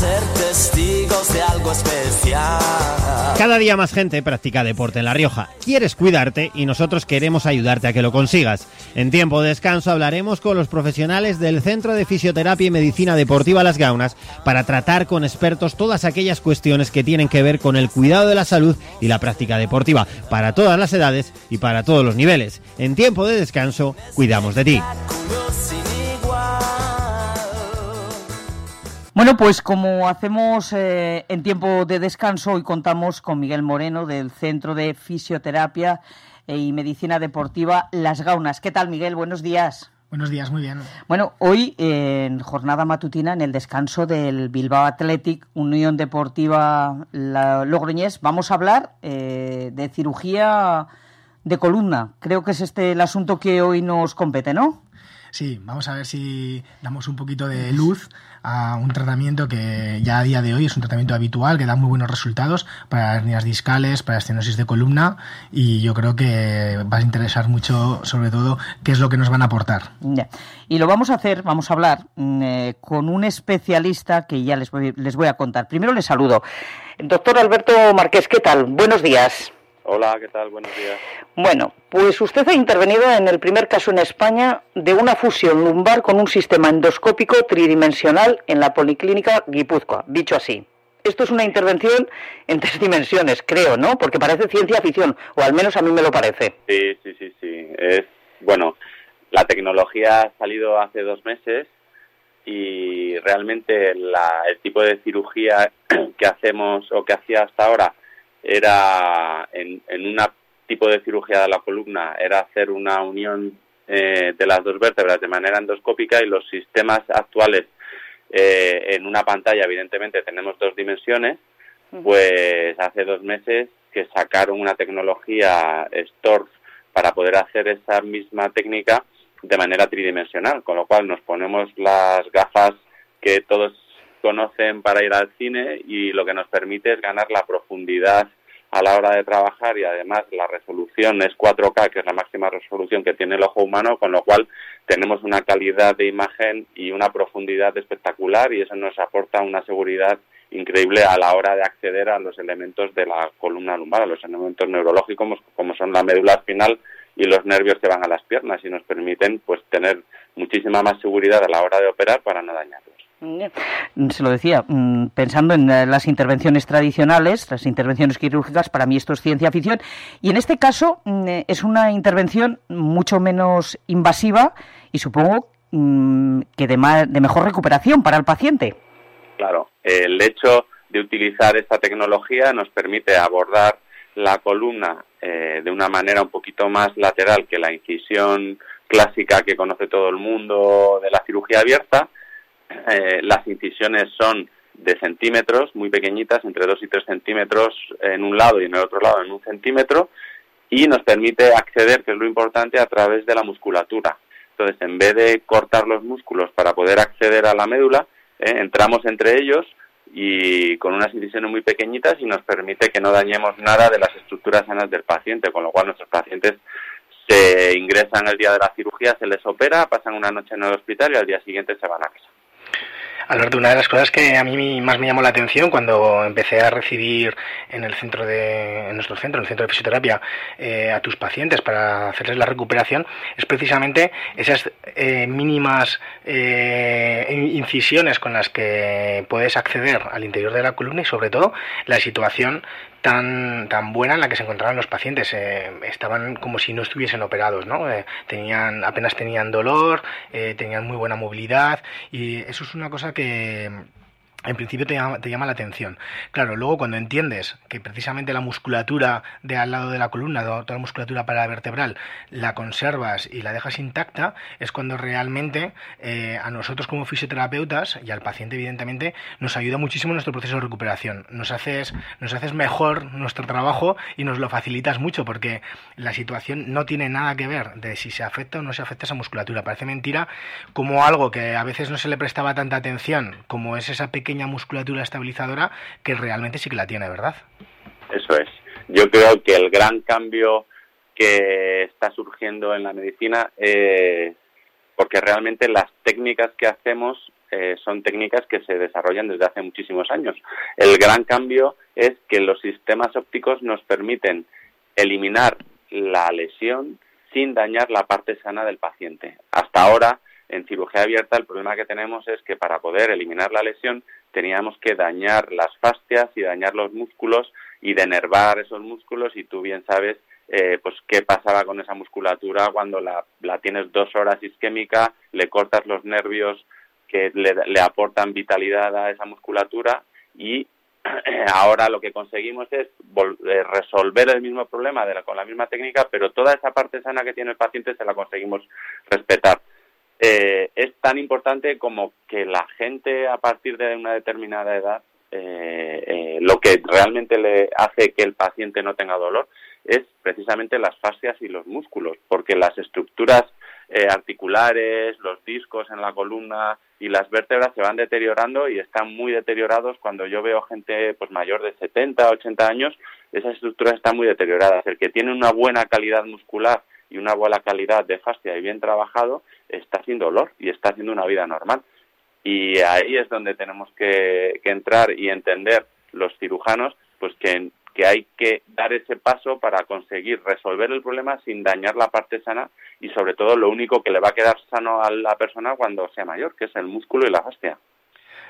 ser testigos de algo especial. Cada día más gente practica deporte en La Rioja. Quieres cuidarte y nosotros queremos ayudarte a que lo consigas. En tiempo de descanso hablaremos con los profesionales del Centro de Fisioterapia y Medicina Deportiva Las Gaunas para tratar con expertos todas aquellas cuestiones que tienen que ver con el cuidado de la salud y la práctica deportiva para todas las edades y para todos los niveles. En tiempo de descanso, cuidamos de ti. Bueno, pues como hacemos eh, en tiempo de descanso, hoy contamos con Miguel Moreno del Centro de Fisioterapia y Medicina Deportiva Las Gaunas. ¿Qué tal, Miguel? Buenos días. Buenos días, muy bien. Bueno, hoy en jornada matutina, en el descanso del Bilbao Athletic Unión Deportiva Logroñés, vamos a hablar eh, de cirugía de columna. Creo que es este el asunto que hoy nos compete, ¿no? Sí, vamos a ver si damos un poquito de luz a un tratamiento que ya a día de hoy es un tratamiento habitual, que da muy buenos resultados para hernias discales, para estenosis de columna y yo creo que va a interesar mucho sobre todo qué es lo que nos van a aportar. Y lo vamos a hacer, vamos a hablar mm, eh, con un especialista que ya les voy, les voy a contar. Primero les saludo. Doctor Alberto Marqués, ¿qué tal? Buenos días. Hola, ¿qué tal? Buenos días. Bueno, pues usted ha intervenido en el primer caso en España de una fusión lumbar con un sistema endoscópico tridimensional en la Policlínica Guipúzcoa, dicho así. Esto es una intervención en tres dimensiones, creo, ¿no? Porque parece ciencia ficción, o al menos a mí me lo parece. Sí, sí, sí, sí. Es, bueno, la tecnología ha salido hace dos meses y realmente el tipo de cirugía que hacemos o que hacía hasta ahora era en, en un tipo de cirugía de la columna, era hacer una unión eh, de las dos vértebras de manera endoscópica y los sistemas actuales eh, en una pantalla, evidentemente tenemos dos dimensiones, pues hace dos meses que sacaron una tecnología STORF para poder hacer esa misma técnica de manera tridimensional, con lo cual nos ponemos las gafas que todos conocen para ir al cine y lo que nos permite es ganar la profundidad a la hora de trabajar y además la resolución es 4K, que es la máxima resolución que tiene el ojo humano, con lo cual tenemos una calidad de imagen y una profundidad espectacular y eso nos aporta una seguridad increíble a la hora de acceder a los elementos de la columna lumbar, a los elementos neurológicos como son la médula espinal y los nervios que van a las piernas y nos permiten pues tener muchísima más seguridad a la hora de operar para no dañarlos. Se lo decía, mm, pensando en eh, las intervenciones tradicionales, las intervenciones quirúrgicas, para mí esto es ciencia ficción, y en este caso mm, eh, es una intervención mucho menos invasiva y supongo mm, que de, de mejor recuperación para el paciente. Claro, el hecho de utilizar esta tecnología nos permite abordar la columna eh, de una manera un poquito más lateral que la incisión clásica que conoce todo el mundo de la cirugía abierta. Eh, las incisiones son de centímetros, muy pequeñitas, entre 2 y 3 centímetros en un lado y en el otro lado en un centímetro, y nos permite acceder, que es lo importante, a través de la musculatura. Entonces, en vez de cortar los músculos para poder acceder a la médula, eh, entramos entre ellos y con unas incisiones muy pequeñitas y nos permite que no dañemos nada de las estructuras sanas del paciente, con lo cual nuestros pacientes se ingresan el día de la cirugía, se les opera, pasan una noche en el hospital y al día siguiente se van a casa. Alberto, una de las cosas que a mí más me llamó la atención cuando empecé a recibir en el centro de, en nuestro centro, en el centro de fisioterapia, eh, a tus pacientes para hacerles la recuperación, es precisamente esas eh, mínimas eh, incisiones con las que puedes acceder al interior de la columna y sobre todo la situación tan, tan buena en la que se encontraban los pacientes. Eh, estaban como si no estuviesen operados, ¿no? Eh, tenían, apenas tenían dolor, eh, tenían muy buena movilidad y eso es una cosa que en principio te llama, te llama, la atención. Claro, luego cuando entiendes que precisamente la musculatura de al lado de la columna, toda la musculatura paravertebral, la conservas y la dejas intacta, es cuando realmente eh, a nosotros como fisioterapeutas y al paciente evidentemente nos ayuda muchísimo nuestro proceso de recuperación. Nos haces, nos haces mejor nuestro trabajo y nos lo facilitas mucho porque la situación no tiene nada que ver de si se afecta o no se afecta esa musculatura. Parece mentira como algo que a veces no se le prestaba tanta atención como es esa pequeña musculatura estabilizadora que realmente sí que la tiene, ¿verdad? Eso es. Yo creo que el gran cambio que está surgiendo en la medicina es porque realmente las técnicas que hacemos eh, son técnicas que se desarrollan desde hace muchísimos años. El gran cambio es que los sistemas ópticos nos permiten eliminar la lesión sin dañar la parte sana del paciente. Hasta ahora, en cirugía abierta, el problema que tenemos es que para poder eliminar la lesión teníamos que dañar las fascias y dañar los músculos y denervar esos músculos y tú bien sabes eh, pues qué pasaba con esa musculatura cuando la, tienes dos horas isquémica, le cortas los nervios que le, aportan vitalidad a esa musculatura y ahora lo que conseguimos es eh, resolver el mismo problema con la misma técnica, pero toda esa parte sana que tiene el paciente se la conseguimos respetar. Eh, es tan importante como que la gente a partir de una determinada edad eh, eh, lo que realmente le hace que el paciente no tenga dolor es precisamente las fascias y los músculos, porque las estructuras eh, articulares, los discos en la columna y las vértebras se van deteriorando y están muy deteriorados. Cuando yo veo gente pues mayor de 70, 80 años, esas estructuras están muy deterioradas. El que tiene una buena calidad muscular y una buena calidad de fascia y bien trabajado está sin dolor y está haciendo una vida normal. Y ahí es donde tenemos que, entrar y entender los cirujanos, pues que, que hay que dar ese paso para conseguir resolver el problema sin dañar la parte sana y sobre todo lo único que le va a quedar sano a la persona cuando sea mayor, que es el músculo y la fascia.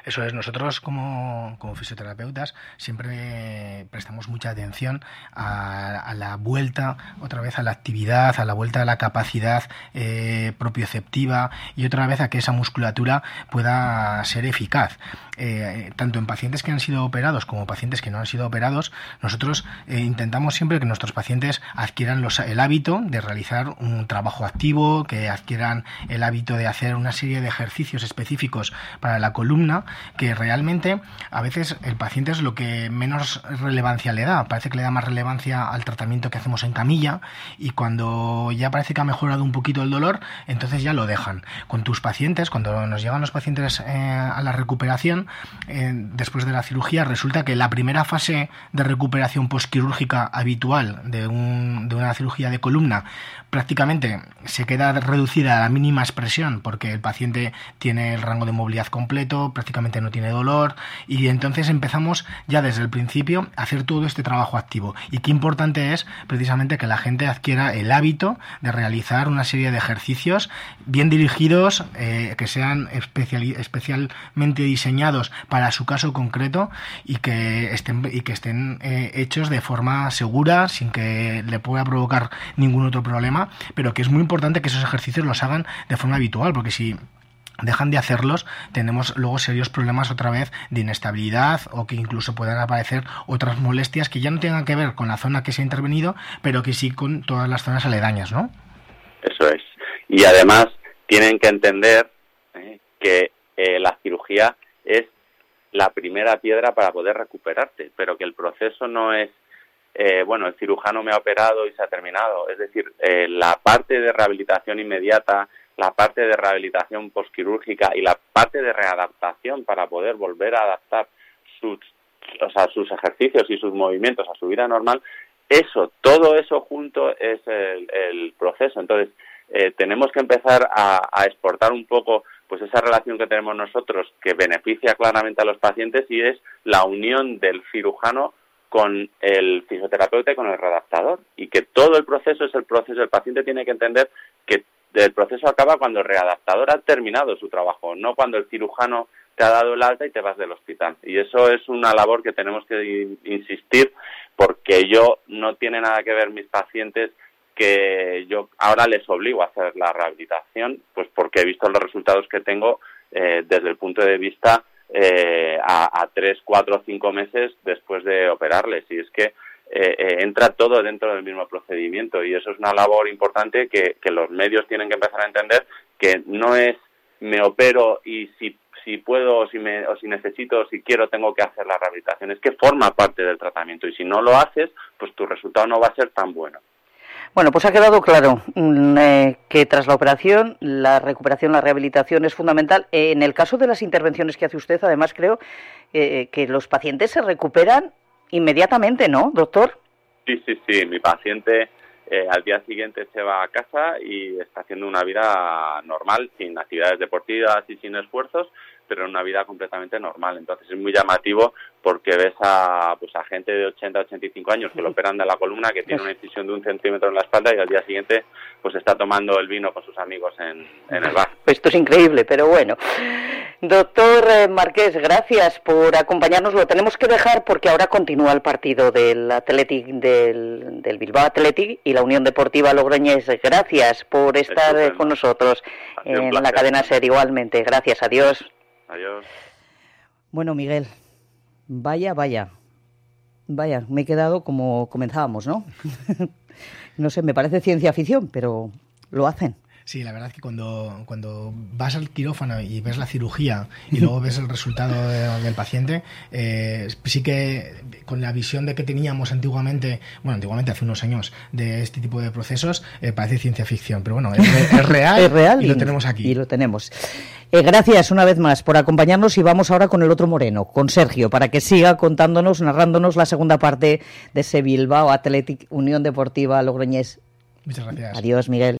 Eso es, nosotros como, fisioterapeutas siempre prestamos mucha atención a, la vuelta, otra vez a la actividad, a la vuelta a la capacidad eh, propioceptiva y otra vez a que esa musculatura pueda ser eficaz. Eh, tanto en pacientes que han sido operados como pacientes que no han sido operados, nosotros eh, intentamos siempre que nuestros pacientes adquieran el hábito de realizar un trabajo activo, que adquieran el hábito de hacer una serie de ejercicios específicos para la columna, que realmente a veces el paciente es lo que menos relevancia le da. Parece que le da más relevancia al tratamiento que hacemos en camilla y cuando ya parece que ha mejorado un poquito el dolor, entonces ya lo dejan. Con tus pacientes, cuando nos llegan los pacientes eh, a la recuperación, después de la cirugía, resulta que la primera fase de recuperación postquirúrgica habitual de, de una cirugía de columna prácticamente se queda reducida a la mínima expresión porque el paciente tiene el rango de movilidad completo, prácticamente no tiene dolor y entonces empezamos ya desde el principio a hacer todo este trabajo activo. Y qué importante es precisamente que la gente adquiera el hábito de realizar una serie de ejercicios bien dirigidos, eh, que sean especialmente diseñados para su caso concreto y que estén, y que estén eh, hechos de forma segura, sin que le pueda provocar ningún otro problema, pero que es muy importante que esos ejercicios los hagan de forma habitual, porque si dejan de hacerlos, tenemos luego serios problemas otra vez de inestabilidad o que incluso puedan aparecer otras molestias que ya no tengan que ver con la zona que se ha intervenido, pero que sí con todas las zonas aledañas, ¿no? Eso es. Y además tienen que entender eh, que eh, la cirugía es la primera piedra para poder recuperarte, pero que el proceso no es, eh, bueno, el cirujano me ha operado y se ha terminado. Es decir, eh, la parte de rehabilitación inmediata, la parte de rehabilitación posquirúrgica y la parte de readaptación para poder volver a adaptar sus, o sea, sus ejercicios y sus movimientos a su vida normal, eso, todo eso junto es el, proceso. Entonces, eh, tenemos que empezar a exportar un poco pues esa relación que tenemos nosotros que beneficia claramente a los pacientes y es la unión del cirujano con el fisioterapeuta y con el readaptador y que todo el proceso es el proceso, el paciente tiene que entender que el proceso acaba cuando el readaptador ha terminado su trabajo, no cuando el cirujano te ha dado el alta y te vas del hospital. Y eso es una labor que tenemos que insistir porque yo no tiene nada que ver mis pacientes que yo ahora les obligo a hacer la rehabilitación, pues porque he visto los resultados que tengo eh, desde el punto de vista eh, a, tres, cuatro, cinco meses después de operarles. Y es que eh, entra todo dentro del mismo procedimiento y eso es una labor importante que, que los medios tienen que empezar a entender que no es me opero y si si puedo o si, me, o si necesito o si quiero tengo que hacer la rehabilitación. Es que forma parte del tratamiento y si no lo haces, pues tu resultado no va a ser tan bueno. Bueno, pues ha quedado claro mm, eh, que tras la operación la recuperación, la rehabilitación es fundamental. en el caso de las intervenciones que hace usted, además creo eh, que los pacientes se recuperan inmediatamente, ¿no, doctor? Sí, sí, sí. Mi paciente eh, al día siguiente se va a casa y está haciendo una vida normal, sin actividades deportivas y sin esfuerzos, pero en una vida completamente normal. Entonces es muy llamativo porque ves a, pues, a gente de 80, 85 años que lo operan de la columna, que tiene una incisión de un centímetro en la espalda y al día siguiente pues está tomando el vino con sus amigos en, en el bar. Esto es increíble, pero bueno. Doctor eh, Marqués, gracias por acompañarnos. Lo tenemos que dejar porque ahora continúa el partido del Athletic, del, del Bilbao Athletic y la Unión Deportiva Logroñés. Gracias por estar eh, con nosotros en la cadena SER igualmente. Gracias, adiós. Adiós. Bueno, Miguel, vaya, vaya. Vaya, me he quedado como comenzábamos, ¿no? no sé, me parece ciencia ficción, pero lo hacen. Sí, la verdad es que cuando, cuando vas al quirófano y ves la cirugía y luego ves el resultado de- del paciente, eh, sí que con la visión de que teníamos antiguamente, bueno, antiguamente hace unos años, de este tipo de procesos, eh, parece ciencia ficción. Pero bueno, es real, es real y lo tenemos aquí. Y lo tenemos. Eh, gracias una vez más por acompañarnos y vamos ahora con el otro moreno, con Sergio, para que siga contándonos, narrándonos la segunda parte de ese Bilbao Athletic Unión Deportiva Logroñés. Muchas gracias. Adiós, Miguel.